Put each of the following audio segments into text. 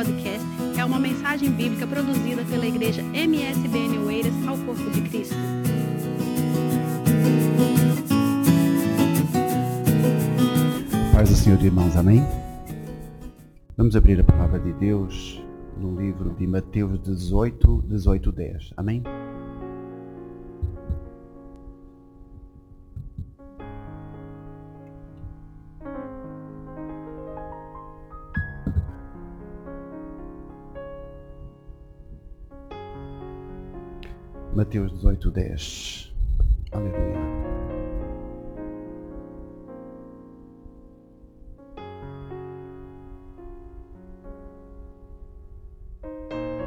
podcast é uma mensagem bíblica produzida pela igreja MSBN Oeiras ao Corpo de Cristo. Paz do Senhor, irmãos, amém? Vamos abrir a palavra de Deus no livro de Mateus 18, 18, 10. Amém? Mateus 18, 10. Aleluia.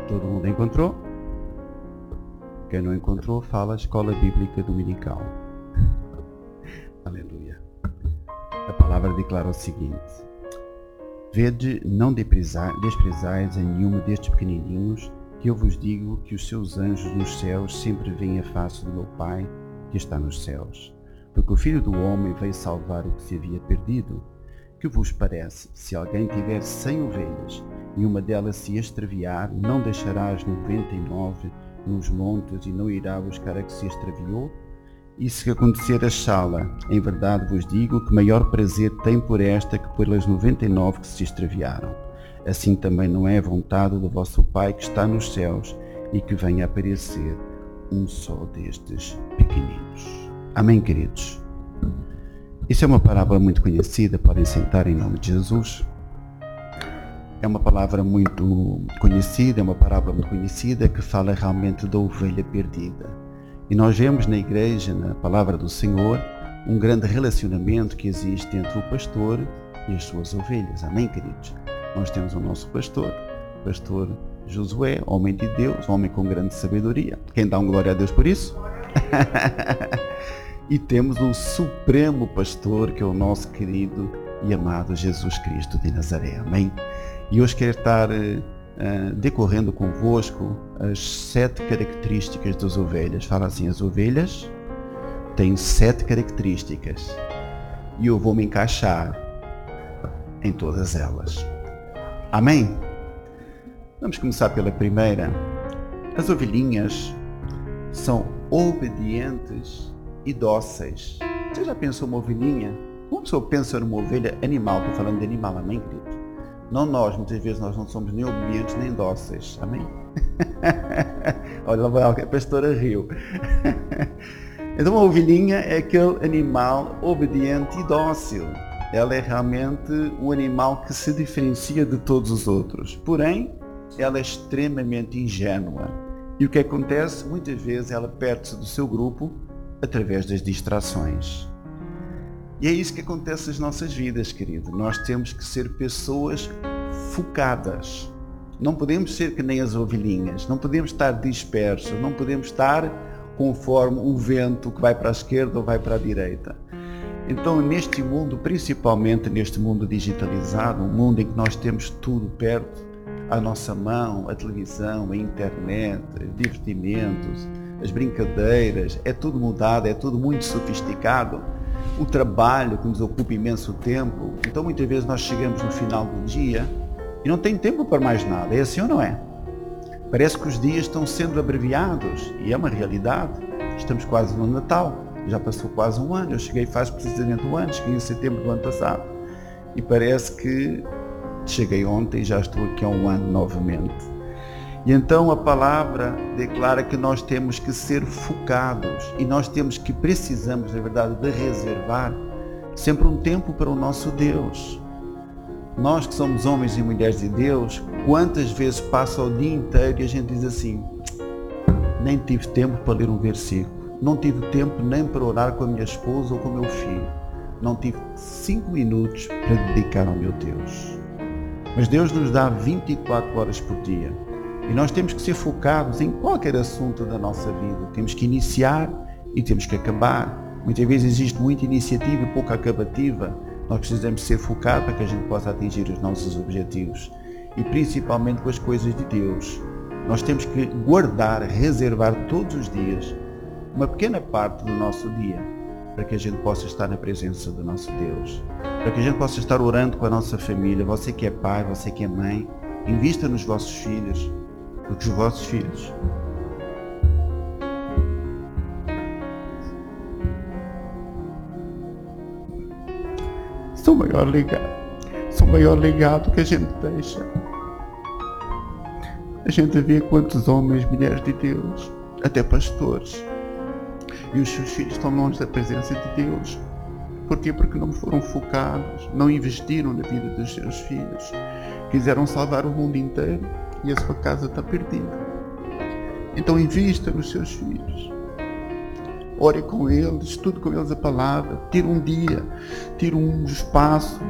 Todo mundo encontrou? Quem não encontrou, fala Escola Bíblica Dominical. Aleluia. A palavra declara o seguinte: Vede, não desprezais a nenhum destes pequenininhos que eu vos digo que os seus anjos nos céus sempre veem a face do meu Pai que está nos céus. Porque o Filho do Homem veio salvar o que se havia perdido. Que vos parece, se alguém tiver cem ovelhas e uma delas se extraviar, não deixará as noventa e nove nos montes e não irá buscar a que se extraviou? E se acontecer achá-la, em verdade vos digo que maior prazer tem por esta que pelas noventa e nove que se extraviaram assim também não é a vontade do vosso Pai que está nos céus e que venha aparecer um só destes pequeninos. Amém, queridos? Isso é uma parábola muito conhecida, podem sentar em nome de Jesus. É uma palavra muito conhecida, é uma parábola muito conhecida que fala realmente da ovelha perdida. E nós vemos na igreja, na palavra do Senhor, um grande relacionamento que existe entre o pastor e as suas ovelhas. Amém, queridos? Nós temos o nosso pastor, pastor Josué, homem de Deus, homem com grande sabedoria. Quem dá um glória a Deus por isso? e temos o supremo pastor, que é o nosso querido e amado Jesus Cristo de Nazaré. Amém? E hoje quero estar uh, decorrendo convosco as sete características das ovelhas. Fala assim: as ovelhas têm sete características e eu vou me encaixar em todas elas. Amém? Vamos começar pela primeira. As ovelhinhas são obedientes e dóceis. Você já pensou uma ovelhinha? Uma pessoa pensa numa ovelha animal, estou falando de animal, amém, querido? Não nós, muitas vezes nós não somos nem obedientes nem dóceis, amém? Olha, lá a pastora riu. então uma ovelhinha é aquele animal obediente e dócil ela é realmente um animal que se diferencia de todos os outros. Porém, ela é extremamente ingênua. E o que acontece? Muitas vezes ela perde-se do seu grupo através das distrações. E é isso que acontece nas nossas vidas, querido. Nós temos que ser pessoas focadas. Não podemos ser que nem as ovelhinhas. Não podemos estar dispersos. Não podemos estar conforme o vento que vai para a esquerda ou vai para a direita. Então, neste mundo, principalmente neste mundo digitalizado, um mundo em que nós temos tudo perto, à nossa mão, a televisão, a internet, os divertimentos, as brincadeiras, é tudo mudado, é tudo muito sofisticado. O trabalho que nos ocupa imenso tempo. Então, muitas vezes nós chegamos no final do dia e não tem tempo para mais nada. É assim ou não é? Parece que os dias estão sendo abreviados e é uma realidade. Estamos quase no Natal já passou quase um ano, eu cheguei faz precisamente um ano, cheguei em setembro do ano passado. E parece que cheguei ontem e já estou aqui há um ano novamente. E então a palavra declara que nós temos que ser focados e nós temos que precisamos, na verdade, de reservar sempre um tempo para o nosso Deus. Nós que somos homens e mulheres de Deus, quantas vezes passa o dia inteiro e a gente diz assim, nem tive tempo para ler um versículo não tive tempo nem para orar com a minha esposa ou com o meu filho. Não tive cinco minutos para dedicar ao meu Deus. Mas Deus nos dá 24 horas por dia. E nós temos que ser focados em qualquer assunto da nossa vida. Temos que iniciar e temos que acabar. Muitas vezes existe muita iniciativa e pouca acabativa. Nós precisamos ser focados para que a gente possa atingir os nossos objetivos. E principalmente com as coisas de Deus. Nós temos que guardar, reservar todos os dias uma pequena parte do nosso dia para que a gente possa estar na presença do nosso Deus, para que a gente possa estar orando com a nossa família, você que é pai, você que é mãe, Invista nos vossos filhos, porque os vossos filhos são o maior legado, são o maior legado que a gente deixa. A gente vê quantos homens, mulheres de Deus, até pastores, e os seus filhos estão longe da presença de Deus. Porquê? Porque não foram focados, não investiram na vida dos seus filhos. Quiseram salvar o mundo inteiro e a sua casa está perdida. Então invista nos seus filhos. Ore com eles, estude com eles a palavra, tire um dia, tire um espaço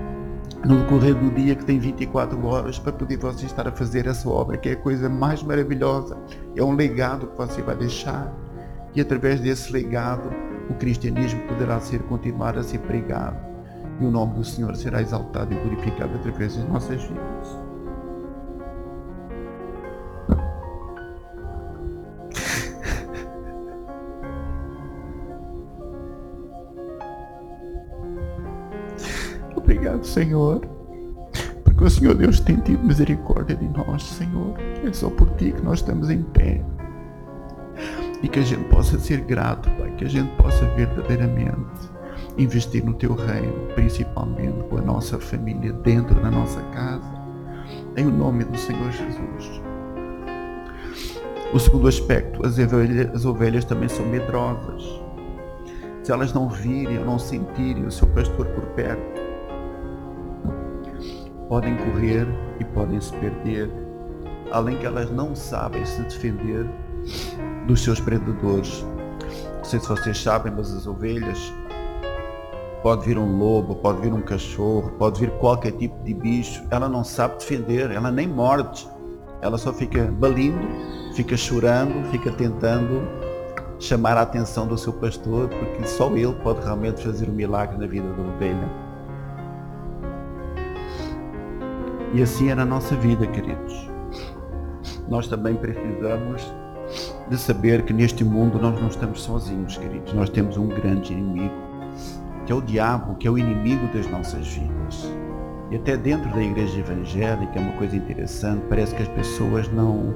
no decorrer do dia que tem 24 horas para poder você estar a fazer essa obra, que é a coisa mais maravilhosa. É um legado que você vai deixar. E através desse legado, o cristianismo poderá ser continuar a ser pregado. E o nome do Senhor será exaltado e glorificado através das nossas vidas. Obrigado, Senhor, porque o Senhor Deus tem tido misericórdia de nós, Senhor. É só por Ti que nós estamos em pé. E que a gente possa ser grato, Pai, que a gente possa verdadeiramente investir no Teu reino, principalmente com a nossa família, dentro da nossa casa, em nome do Senhor Jesus. O segundo aspecto, as ovelhas, as ovelhas também são medrosas. Se elas não virem ou não sentirem o seu pastor por perto, podem correr e podem se perder, além que elas não sabem se defender dos seus predadores. Não sei se vocês sabem, mas as ovelhas pode vir um lobo, pode vir um cachorro, pode vir qualquer tipo de bicho, ela não sabe defender, ela nem morde, ela só fica balindo, fica chorando, fica tentando chamar a atenção do seu pastor, porque só ele pode realmente fazer um milagre na vida da ovelha. E assim é na nossa vida, queridos. Nós também precisamos de saber que neste mundo nós não estamos sozinhos, queridos. Nós temos um grande inimigo, que é o diabo, que é o inimigo das nossas vidas. E até dentro da igreja evangélica é uma coisa interessante, parece que as pessoas não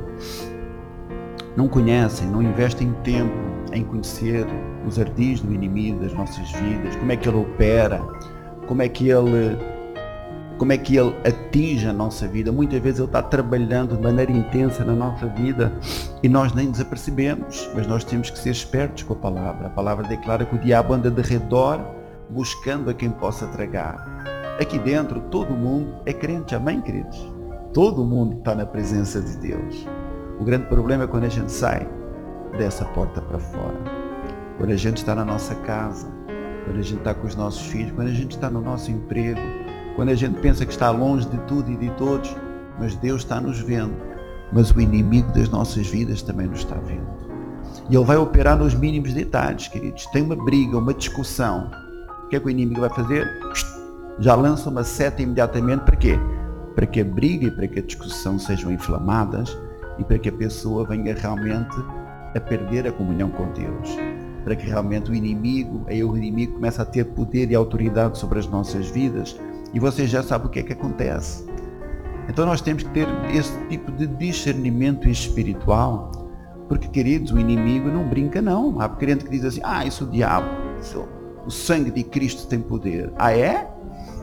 não conhecem, não investem tempo em conhecer os ardis do inimigo das nossas vidas, como é que ele opera, como é que ele como é que ele atinge a nossa vida. Muitas vezes ele está trabalhando de maneira intensa na nossa vida e nós nem nos apercebemos, mas nós temos que ser espertos com a palavra. A palavra declara que o diabo anda de redor buscando a quem possa tragar. Aqui dentro todo mundo é crente, amém, queridos? Todo mundo está na presença de Deus. O grande problema é quando a gente sai dessa porta para fora. Quando a gente está na nossa casa, quando a gente está com os nossos filhos, quando a gente está no nosso emprego, quando a gente pensa que está longe de tudo e de todos, mas Deus está nos vendo. Mas o inimigo das nossas vidas também nos está vendo. E ele vai operar nos mínimos detalhes, queridos. Tem uma briga, uma discussão. O que é que o inimigo vai fazer? Já lança uma seta imediatamente. Para quê? Para que a briga e para que a discussão sejam inflamadas e para que a pessoa venha realmente a perder a comunhão com Deus. Para que realmente o inimigo, aí o inimigo comece a ter poder e autoridade sobre as nossas vidas e você já sabe o que é que acontece. Então nós temos que ter esse tipo de discernimento espiritual, porque queridos, o inimigo não brinca não. Há crente que diz assim, ah, isso é o diabo, isso, o sangue de Cristo tem poder. Ah é?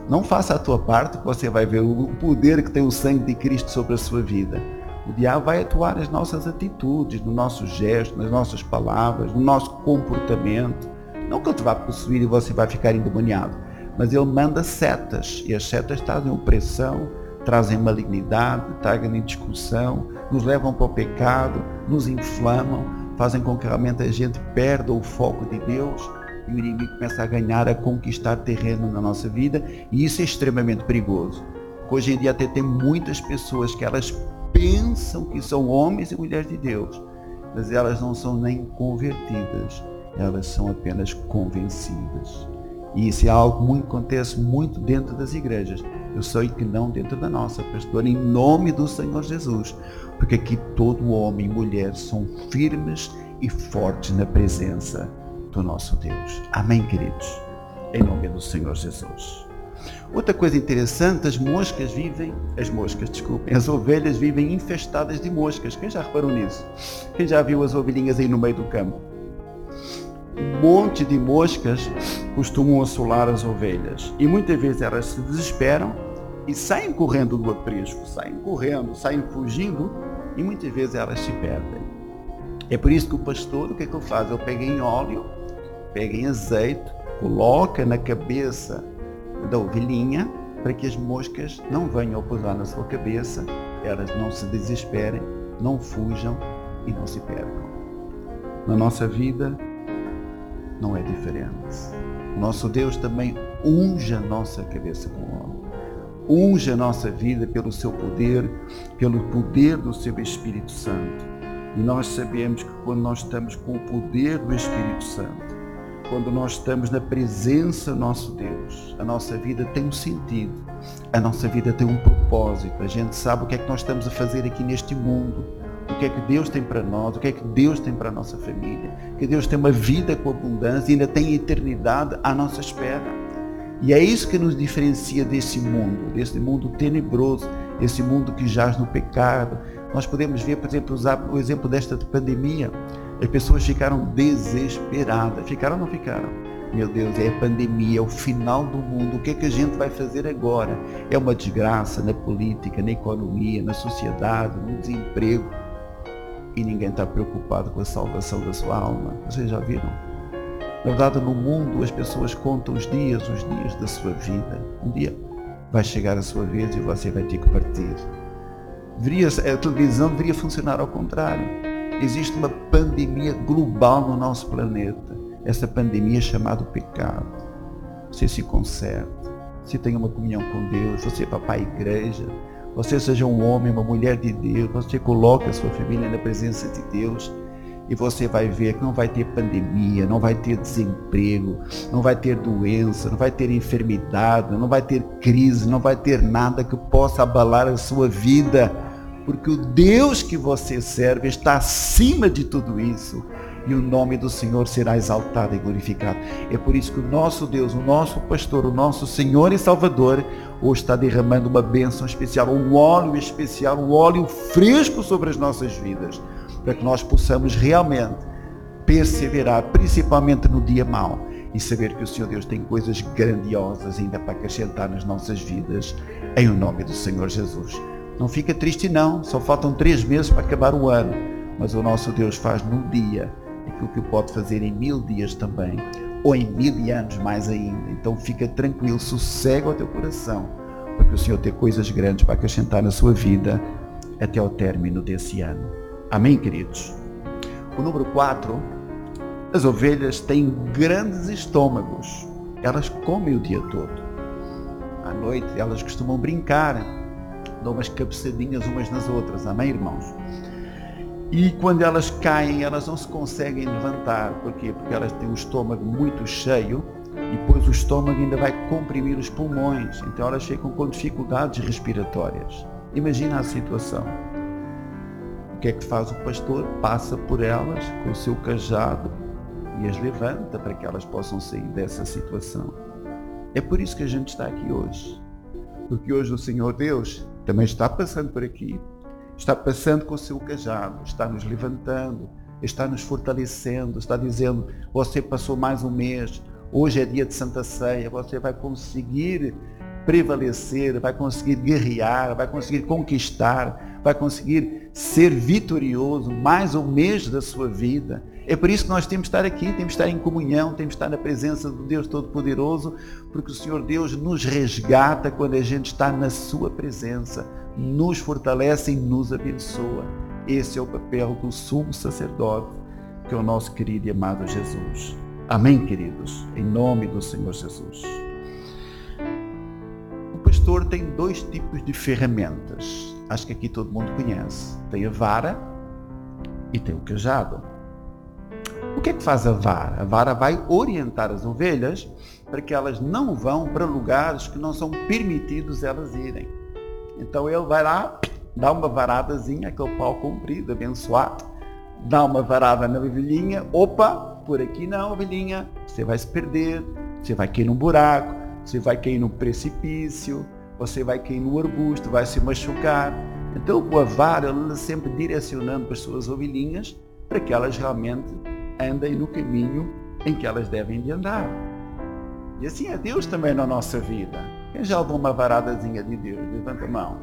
Não faça a tua parte que você vai ver o poder que tem o sangue de Cristo sobre a sua vida. O diabo vai atuar nas nossas atitudes, no nosso gesto, nas nossas palavras, no nosso comportamento. Não que ele te vá possuir e você vai ficar endemoniado mas ele manda setas, e as setas trazem opressão, trazem malignidade, trazem discussão, nos levam para o pecado, nos inflamam, fazem com que realmente a gente perda o foco de Deus e o inimigo começa a ganhar, a conquistar terreno na nossa vida, e isso é extremamente perigoso. Porque hoje em dia até tem muitas pessoas que elas pensam que são homens e mulheres de Deus, mas elas não são nem convertidas, elas são apenas convencidas. E isso é algo muito acontece muito dentro das igrejas. Eu sei que não dentro da nossa, pastor, em nome do Senhor Jesus. Porque aqui todo homem e mulher são firmes e fortes na presença do nosso Deus. Amém, queridos? Em nome do Senhor Jesus. Outra coisa interessante, as moscas vivem, as moscas, desculpem, as ovelhas vivem infestadas de moscas. Quem já reparou nisso? Quem já viu as ovelhinhas aí no meio do campo? Um monte de moscas costumam assolar as ovelhas. E muitas vezes elas se desesperam e saem correndo do aprisco, saem correndo, saem fugindo e muitas vezes elas se perdem. É por isso que o pastor, o que é que ele faz? Ele pega em óleo, pega em azeite, coloca na cabeça da ovelhinha para que as moscas não venham pousar na sua cabeça, elas não se desesperem, não fujam e não se percam. Na nossa vida não é diferente. Nosso Deus também unge a nossa cabeça com óleo. Unge a nossa vida pelo seu poder, pelo poder do seu Espírito Santo. E nós sabemos que quando nós estamos com o poder do Espírito Santo, quando nós estamos na presença do nosso Deus, a nossa vida tem um sentido, a nossa vida tem um propósito, a gente sabe o que é que nós estamos a fazer aqui neste mundo, o que é que Deus tem para nós, o que é que Deus tem para a nossa família, que Deus tem uma vida com abundância e ainda tem a eternidade à nossa espera. E é isso que nos diferencia desse mundo, desse mundo tenebroso, esse mundo que jaz no pecado. Nós podemos ver, por exemplo, usar o exemplo desta pandemia. As pessoas ficaram desesperadas. Ficaram ou não ficaram? Meu Deus, é a pandemia, é o final do mundo. O que é que a gente vai fazer agora? É uma desgraça na política, na economia, na sociedade, no desemprego. E ninguém está preocupado com a salvação da sua alma. Vocês já viram? Na verdade, no mundo as pessoas contam os dias, os dias da sua vida. Um dia vai chegar a sua vez e você vai ter que partir. A televisão deveria funcionar ao contrário existe uma pandemia global no nosso planeta. Essa pandemia é chamada pecado. Você se conserte, você tenha uma comunhão com Deus, você vá para a igreja, você seja um homem, uma mulher de Deus, você coloque a sua família na presença de Deus e você vai ver que não vai ter pandemia, não vai ter desemprego, não vai ter doença, não vai ter enfermidade, não vai ter crise, não vai ter nada que possa abalar a sua vida porque o Deus que você serve está acima de tudo isso e o nome do Senhor será exaltado e glorificado. É por isso que o nosso Deus, o nosso pastor, o nosso Senhor e Salvador, hoje está derramando uma bênção especial, um óleo especial, um óleo fresco sobre as nossas vidas, para que nós possamos realmente perseverar, principalmente no dia mau, e saber que o Senhor Deus tem coisas grandiosas ainda para acrescentar nas nossas vidas, em o nome do Senhor Jesus. Não fica triste não, só faltam três meses para acabar o ano. Mas o nosso Deus faz num dia aquilo que pode fazer em mil dias também, ou em mil anos mais ainda. Então fica tranquilo, sossega o teu coração, porque o Senhor tem coisas grandes para acrescentar na sua vida até o término desse ano. Amém, queridos? O número 4, as ovelhas têm grandes estômagos. Elas comem o dia todo. À noite elas costumam brincar dão umas cabeçadinhas umas nas outras, amém, irmãos? E quando elas caem, elas não se conseguem levantar. Porquê? Porque elas têm o estômago muito cheio e depois o estômago ainda vai comprimir os pulmões. Então elas ficam com dificuldades respiratórias. Imagina a situação. O que é que faz o pastor? Passa por elas com o seu cajado e as levanta para que elas possam sair dessa situação. É por isso que a gente está aqui hoje. Porque hoje o Senhor Deus também está passando por aqui. Está passando com o seu cajado, está nos levantando, está nos fortalecendo, está dizendo: você passou mais um mês, hoje é dia de Santa Ceia, você vai conseguir prevalecer, vai conseguir guerrear, vai conseguir conquistar, vai conseguir ser vitorioso mais um mês da sua vida. É por isso que nós temos que estar aqui, temos que estar em comunhão, temos que estar na presença do Deus Todo-Poderoso, porque o Senhor Deus nos resgata quando a gente está na sua presença, nos fortalece e nos abençoa. Esse é o papel do sumo sacerdote, que é o nosso querido e amado Jesus. Amém, queridos? Em nome do Senhor Jesus. O pastor tem dois tipos de ferramentas. Acho que aqui todo mundo conhece. Tem a vara e tem o cajado. O que é que faz a vara? A vara vai orientar as ovelhas para que elas não vão para lugares que não são permitidos elas irem. Então ele vai lá, dá uma varadazinha, aquele pau comprido, abençoado, dá uma varada na ovelhinha, opa, por aqui não, ovelhinha, você vai se perder, você vai cair num buraco, você vai cair no precipício, você vai cair no arbusto, vai se machucar. Então o vara anda sempre direcionando as suas ovelhinhas para que elas realmente andem no caminho em que elas devem de andar. E assim é Deus também na nossa vida. Quem já levou uma varadazinha de Deus? Levanta a mão.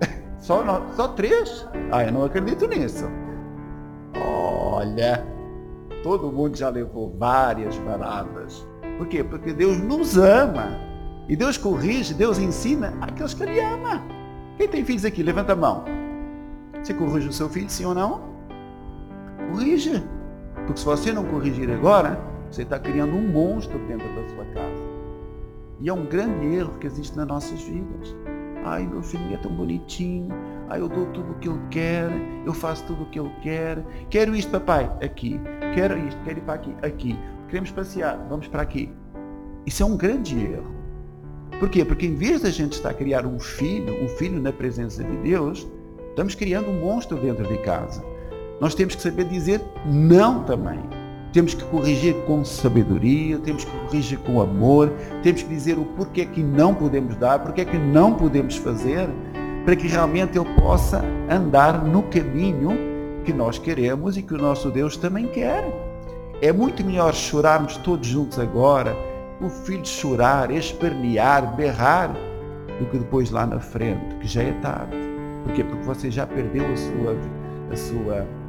Só, só três? Ah, eu não acredito nisso. Olha, todo mundo já levou várias varadas. Por quê? Porque Deus nos ama. E Deus corrige, Deus ensina aqueles que Ele ama. Quem tem filhos aqui? Levanta a mão. Você corrige o seu filho, sim ou não? Corrige. Porque se você não corrigir agora, você está criando um monstro dentro da sua casa. E é um grande erro que existe nas nossas vidas. Ai, meu filho é tão bonitinho. Ai, eu dou tudo o que ele quer. Eu faço tudo o que ele quer. Quero isto, papai, aqui. Quero isto, quero ir para aqui, aqui. Queremos passear, vamos para aqui. Isso é um grande erro. Por quê? Porque em vez da gente estar a criar um filho, um filho na presença de Deus, estamos criando um monstro dentro de casa. Nós temos que saber dizer não também. Temos que corrigir com sabedoria, temos que corrigir com amor, temos que dizer o porquê que não podemos dar, porquê que não podemos fazer, para que realmente eu possa andar no caminho que nós queremos e que o nosso Deus também quer. É muito melhor chorarmos todos juntos agora, o filho chorar, espernear, berrar, do que depois lá na frente, que já é tarde. Porquê? Porque você já perdeu a sua, a sua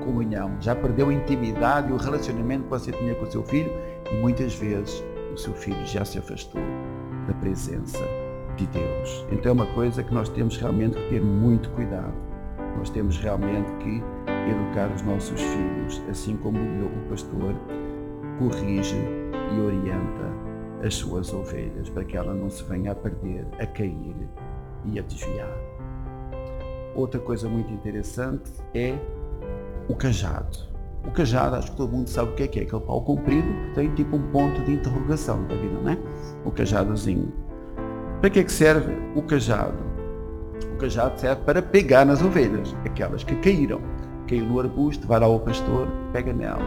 comunhão, já perdeu a intimidade e o relacionamento que você tinha com o seu filho e muitas vezes o seu filho já se afastou da presença de Deus. Então é uma coisa que nós temos realmente que ter muito cuidado. Nós temos realmente que educar os nossos filhos, assim como o pastor corrige e orienta as suas ovelhas para que ela não se venha a perder, a cair e a desviar. Outra coisa muito interessante é o cajado. O cajado, acho que todo mundo sabe o que é, que é aquele pau comprido que tem tipo um ponto de interrogação da vida, não é? O cajadozinho. Para que é que serve o cajado? O cajado serve para pegar nas ovelhas, aquelas que caíram. Caiu no arbusto, vai lá ao pastor, pega nela.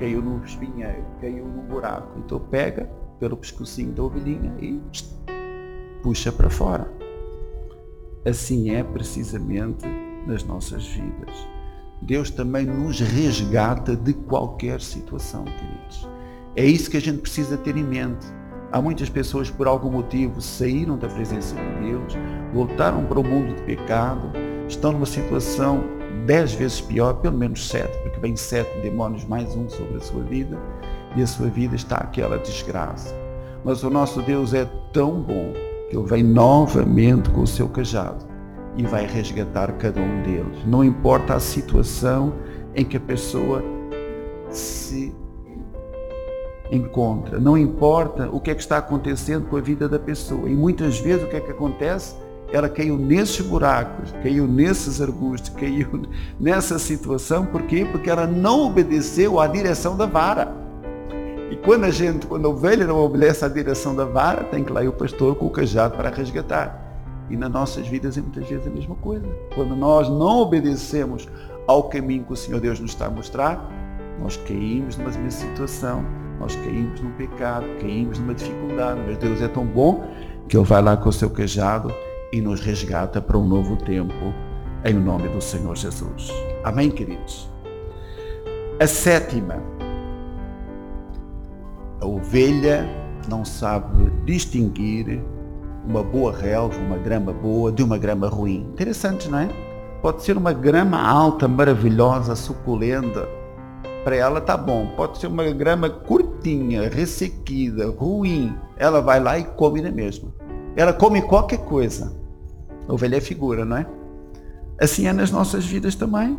Caiu no espinheiro, caiu no buraco. Então pega pelo pescocinho da ovelhinha e puxa para fora. Assim é precisamente nas nossas vidas. Deus também nos resgata de qualquer situação, queridos. É isso que a gente precisa ter em mente. Há muitas pessoas por algum motivo saíram da presença de Deus, voltaram para o mundo de pecado, estão numa situação dez vezes pior, pelo menos sete, porque vem sete demônios mais um sobre a sua vida, e a sua vida está aquela desgraça. Mas o nosso Deus é tão bom que Ele vem novamente com o seu cajado e vai resgatar cada um deles. Não importa a situação em que a pessoa se encontra, não importa o que é que está acontecendo com a vida da pessoa. E muitas vezes o que é que acontece? Ela caiu nesses buracos, caiu nesses arbustos, caiu nessa situação, por quê? Porque ela não obedeceu à direção da vara. E quando a gente, quando a ovelha não obedece à direção da vara, tem que lá ir o pastor com o cajado para resgatar. E nas nossas vidas é muitas vezes a mesma coisa. Quando nós não obedecemos ao caminho que o Senhor Deus nos está a mostrar, nós caímos numa mesma situação, nós caímos num pecado, caímos numa dificuldade. Mas Deus é tão bom que Ele vai lá com o seu cajado e nos resgata para um novo tempo, em nome do Senhor Jesus. Amém, queridos? A sétima, a ovelha não sabe distinguir uma boa relva, uma grama boa, de uma grama ruim. Interessante, não é? Pode ser uma grama alta, maravilhosa, suculenta. Para ela tá bom. Pode ser uma grama curtinha, ressequida, ruim. Ela vai lá e come na mesma. Ela come qualquer coisa. Ovelha é figura, não é? Assim é nas nossas vidas também.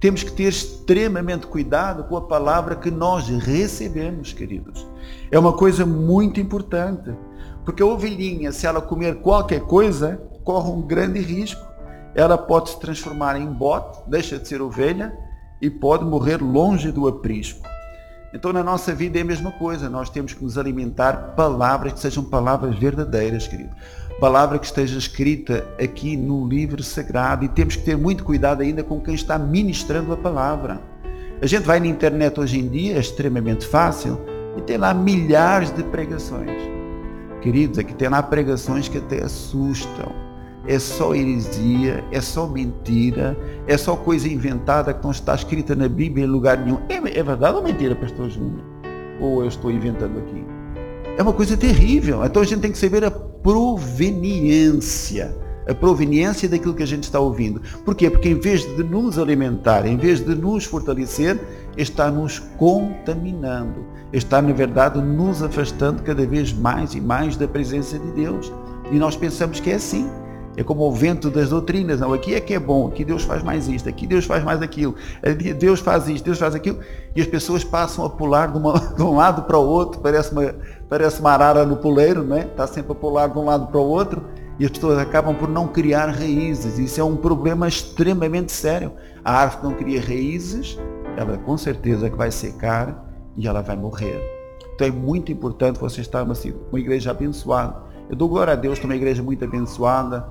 Temos que ter extremamente cuidado com a palavra que nós recebemos, queridos. É uma coisa muito importante. Porque a ovelhinha, se ela comer qualquer coisa, corre um grande risco. Ela pode se transformar em bote, deixa de ser ovelha e pode morrer longe do aprisco. Então na nossa vida é a mesma coisa, nós temos que nos alimentar palavras que sejam palavras verdadeiras, querido. Palavra que esteja escrita aqui no livro sagrado e temos que ter muito cuidado ainda com quem está ministrando a palavra. A gente vai na internet hoje em dia, é extremamente fácil, e tem lá milhares de pregações Queridos, aqui tem lá pregações que até assustam. É só heresia, é só mentira, é só coisa inventada que não está escrita na Bíblia em lugar nenhum. É, é verdade ou mentira, pastor Júnior? Ou eu estou inventando aqui? É uma coisa terrível. Então a gente tem que saber a proveniência a proveniência daquilo que a gente está ouvindo. Porquê? Porque em vez de nos alimentar, em vez de nos fortalecer, está nos contaminando. Está, na verdade, nos afastando cada vez mais e mais da presença de Deus. E nós pensamos que é assim. É como o vento das doutrinas. Não, aqui é que é bom, aqui Deus faz mais isto, aqui Deus faz mais aquilo, Deus faz isto, Deus faz aquilo. E as pessoas passam a pular de, uma, de um lado para o outro, parece uma, parece uma arara no poleiro, não é? Está sempre a pular de um lado para o outro e as pessoas acabam por não criar raízes. Isso é um problema extremamente sério. A árvore não cria raízes, ela com certeza que vai secar e ela vai morrer. Então é muito importante você estar uma, uma igreja abençoada. Eu dou glória a Deus, estou uma igreja muito abençoada.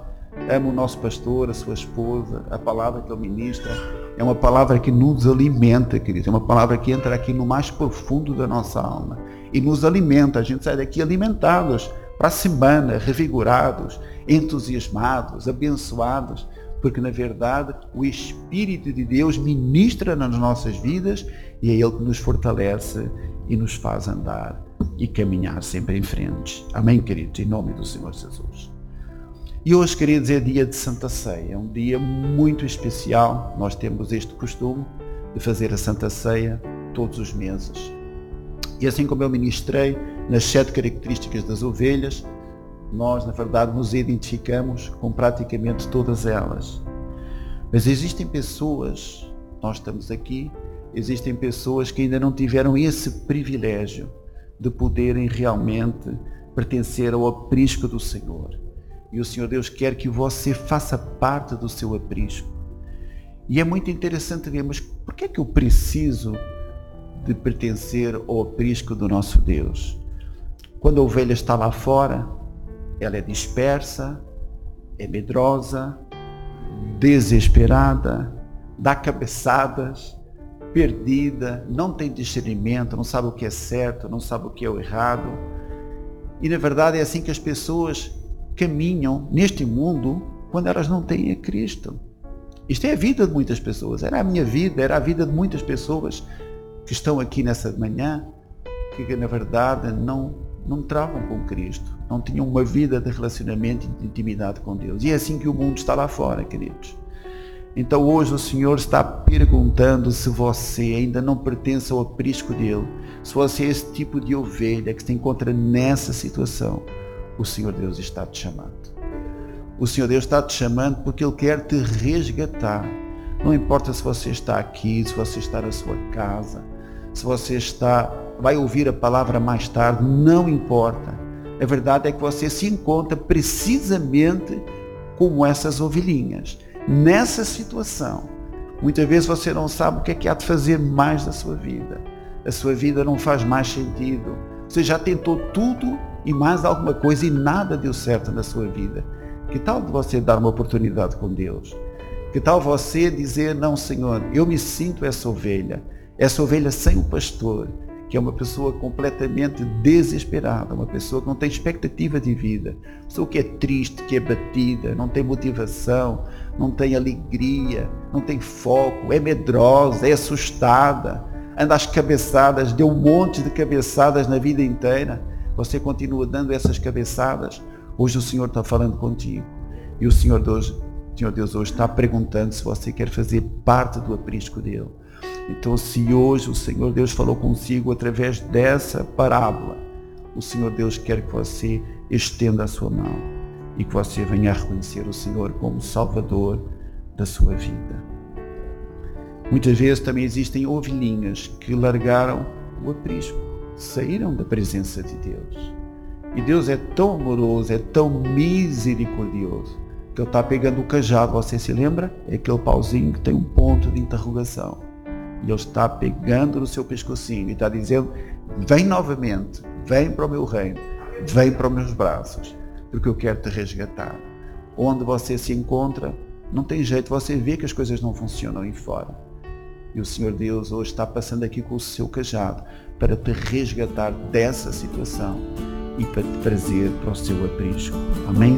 Amo o nosso pastor, a sua esposa, a palavra que ele ministra. É uma palavra que nos alimenta, queridos. É uma palavra que entra aqui no mais profundo da nossa alma e nos alimenta. A gente sai daqui alimentados para a semana, revigorados, entusiasmados, abençoados, porque na verdade o Espírito de Deus ministra nas nossas vidas e é Ele que nos fortalece e nos faz andar e caminhar sempre em frente. Amém, queridos, em nome do Senhor Jesus. E hoje, queridos, é dia de Santa Ceia, é um dia muito especial. Nós temos este costume de fazer a Santa Ceia todos os meses. E assim como eu ministrei nas sete características das ovelhas, nós, na verdade, nos identificamos com praticamente todas elas. Mas existem pessoas, nós estamos aqui, existem pessoas que ainda não tiveram esse privilégio de poderem realmente pertencer ao aprisco do Senhor. E o Senhor Deus quer que você faça parte do seu aprisco. E é muito interessante ver, mas por que é que eu preciso de pertencer ao aprisco do nosso Deus. Quando a ovelha está lá fora, ela é dispersa, é medrosa, desesperada, dá cabeçadas, perdida, não tem discernimento, não sabe o que é certo, não sabe o que é o errado. E na verdade é assim que as pessoas caminham neste mundo quando elas não têm a Cristo. Isto é a vida de muitas pessoas, era a minha vida, era a vida de muitas pessoas que estão aqui nessa manhã, que na verdade não, não travam com Cristo, não tinham uma vida de relacionamento e de intimidade com Deus. E é assim que o mundo está lá fora, queridos. Então hoje o Senhor está perguntando se você ainda não pertence ao aprisco dele, se você é esse tipo de ovelha que se encontra nessa situação, o Senhor Deus está te chamando. O Senhor Deus está te chamando porque Ele quer te resgatar. Não importa se você está aqui, se você está na sua casa, se você está, vai ouvir a palavra mais tarde, não importa. A verdade é que você se encontra precisamente como essas ovelhinhas, nessa situação. Muitas vezes você não sabe o que é que há de fazer mais da sua vida. A sua vida não faz mais sentido. Você já tentou tudo e mais alguma coisa e nada deu certo na sua vida. Que tal você dar uma oportunidade com Deus? Que tal você dizer, não, Senhor, eu me sinto essa ovelha, essa ovelha sem o pastor, que é uma pessoa completamente desesperada, uma pessoa que não tem expectativa de vida, uma pessoa que é triste, que é batida, não tem motivação, não tem alegria, não tem foco, é medrosa, é assustada, anda às cabeçadas, deu um monte de cabeçadas na vida inteira. Você continua dando essas cabeçadas. Hoje o Senhor está falando contigo. E o Senhor Deus Senhor Deus hoje está perguntando se você quer fazer parte do aprisco dele. Então, se hoje o Senhor Deus falou consigo através dessa parábola, o Senhor Deus quer que você estenda a sua mão e que você venha a reconhecer o Senhor como Salvador da sua vida. Muitas vezes também existem ovelhinhas que largaram o aprisco, saíram da presença de Deus. E Deus é tão amoroso, é tão misericordioso, que ele está pegando o cajado, você se lembra? É aquele pauzinho que tem um ponto de interrogação. E ele está pegando no seu pescocinho e está dizendo, vem novamente, vem para o meu reino, vem para os meus braços, porque eu quero te resgatar. Onde você se encontra, não tem jeito, você vê que as coisas não funcionam aí fora. E o Senhor Deus hoje está passando aqui com o seu cajado para te resgatar dessa situação e para te trazer para o seu aprisco. Amém?